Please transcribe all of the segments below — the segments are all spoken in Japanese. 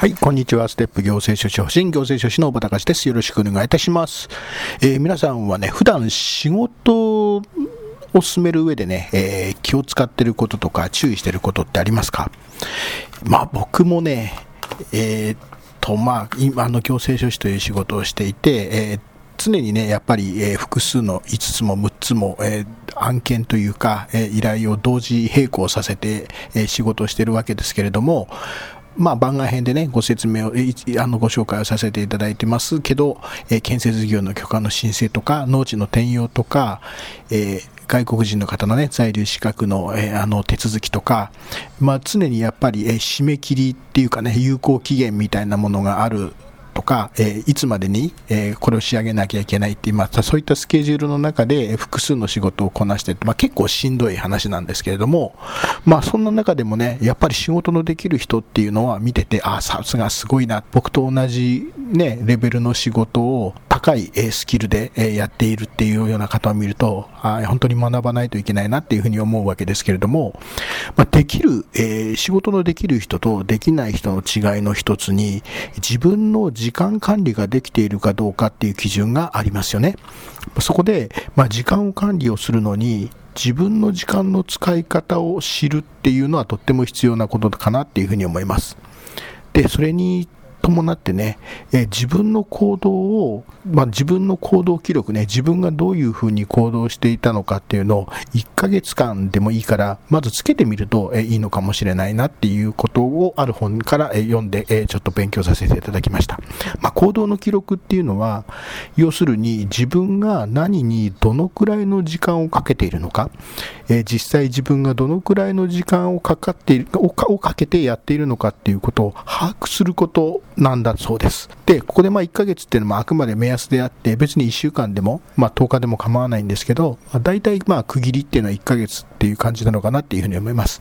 はい、こんにちは。ステップ行政書士保身行政書士の小畑です。よろしくお願いいたします。えー、皆さんはね、普段仕事を進める上でね、えー、気を使っていることとか注意していることってありますか？まあ僕もね、えー、と、まあ、今の行政書士という仕事をしていて、えー常にね、やっぱり、えー、複数の5つも6つも、えー、案件というか、えー、依頼を同時並行させて、え仕事をしているわけですけれども、まあ、番外編でね、ご説明を、あの、ご紹介をさせていただいてますけど、え、建設業の許可の申請とか、農地の転用とか、えー、外国人の方のね、在留資格の、えー、あの、手続きとか、まあ、常にやっぱり、えー、締め切りっていうかね、有効期限みたいなものがあるとか、え、いつまでに、え、これを仕上げなきゃいけないっていう、まあ、そういったスケジュールの中で複数の仕事をこなしてまあ、結構しんどい話なんですけれども、まあ、そんな中でもね、やっぱり仕事のできる人っていうのは見てて、ああ、さすがすごいな、僕と同じね、レベルの仕事を高いスキルでやっているっていうような方を見ると、あ本当に学ばないといけないなっていうふうに思うわけですけれども、まあ、できる、えー、仕事のできる人とできない人の違いの一つに、自分の時時間管理ができているかどうかっていう基準がありますよね。そこで、まあ、時間を管理をするのに、自分の時間の使い方を知るっていうのはとっても必要なことかなっていうふうに思います。で、それに伴ってね、え自分の行動を、まあ、自分の行動記録ね、自分がどういうふうに行動していたのかっていうのを1ヶ月間でもいいから、まずつけてみると、えいいのかもしれないなっていうことをある本から、え読んで、えちょっと勉強させていただきました。まあ、行動の記録っていうのは、要するに自分が何にどのくらいの時間をかけているのか、え実際自分がどのくらいの時間をかかっているおかをかけてやっているのかっていうことを把握することなんだそうです。で、ここでまあ1ヶ月っていうのもあくまで目安であって、別に1週間でも、まあ10日でも構わないんですけど、まあ、大体まあ区切りっていうのは1ヶ月っていう感じなのかなっていうふうに思います。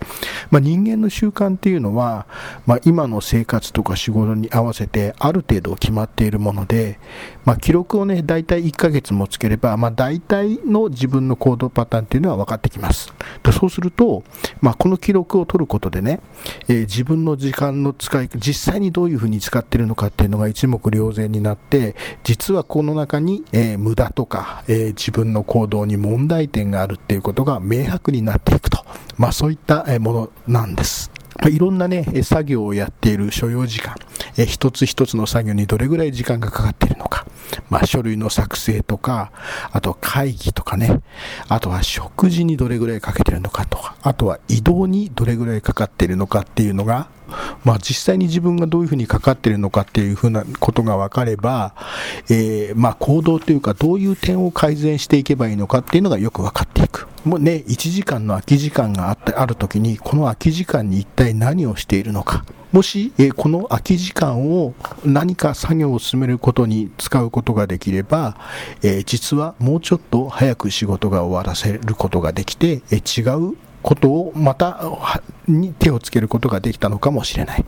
まあ、人間の習慣っていうのは、まあ、今の生活とか仕事に合わせてある程度決まっているもので、まあ、記録をね、大体1ヶ月もつければ、まあ、大体の自分の行動パターンっていうのは分かってきます。でそうすると、まあ、この記録を取ることでね、えー、自分の時間の使い、実際にどういうふうに使ってるのかっていうのが一目瞭然になって、実はこの中に、えー、無駄とか、えー、自分の行動に問題点があるっていうことが明白になるっていくと。まあ、そういったものなんです。いろんなね、作業をやっている所要時間、え一つ一つの作業にどれぐらい時間がかかっているのか、まあ、書類の作成とか、あと会議とかね、あとは食事にどれぐらいかけてるのかとか、あとは移動にどれぐらいかかっているのかっていうのが、まあ、実際に自分がどういうふうにかかっているのかっていうふうなことが分かれば、えー、まあ、行動というかどういう点を改善していけばいいのかっていうのがよく分かっていく。もうね、1時間の空き時間があってある時に、この空き時間に一体何をしているのか。もし、え、この空き時間を何か作業を進めることに使うことができれば、え、実はもうちょっと早く仕事が終わらせることができて、え、違うことをまたに手をつけることができたのかもしれない。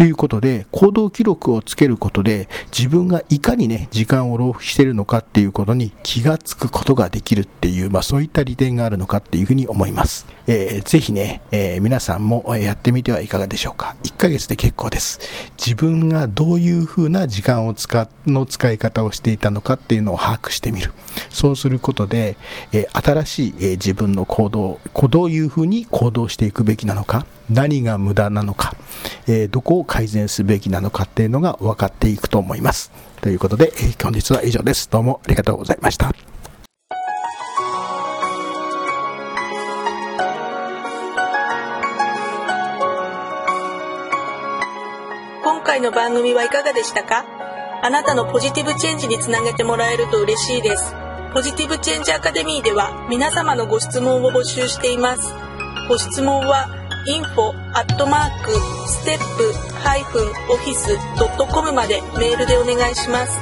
ということで、行動記録をつけることで、自分がいかにね、時間を浪費してるのかっていうことに気がつくことができるっていう、まあそういった利点があるのかっていうふうに思います。えー、ぜひね、えー、皆さんもやってみてはいかがでしょうか。1ヶ月で結構です。自分がどういうふうな時間を使の使い方をしていたのかっていうのを把握してみる。そうすることで、えー、新しい、えー、自分の行動、どういうふうに行動していくべきなのか、何が無駄なのか、えー、どこを改善すべきなのかっていうのが分かっていくと思います。ということで、えー、本日は以上です。どうもありがとうございました。今回の番組はいかがでしたか？あなたのポジティブチェンジにつなげてもらえると嬉しいです。ポジティブチェンジアカデミーでは皆様のご質問を募集しています。ご質問は info.step-office.com までメールでお願いします。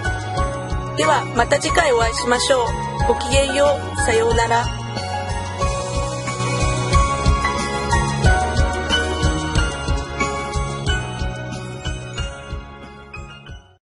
ではまた次回お会いしましょう。ごきげんよう。さようなら。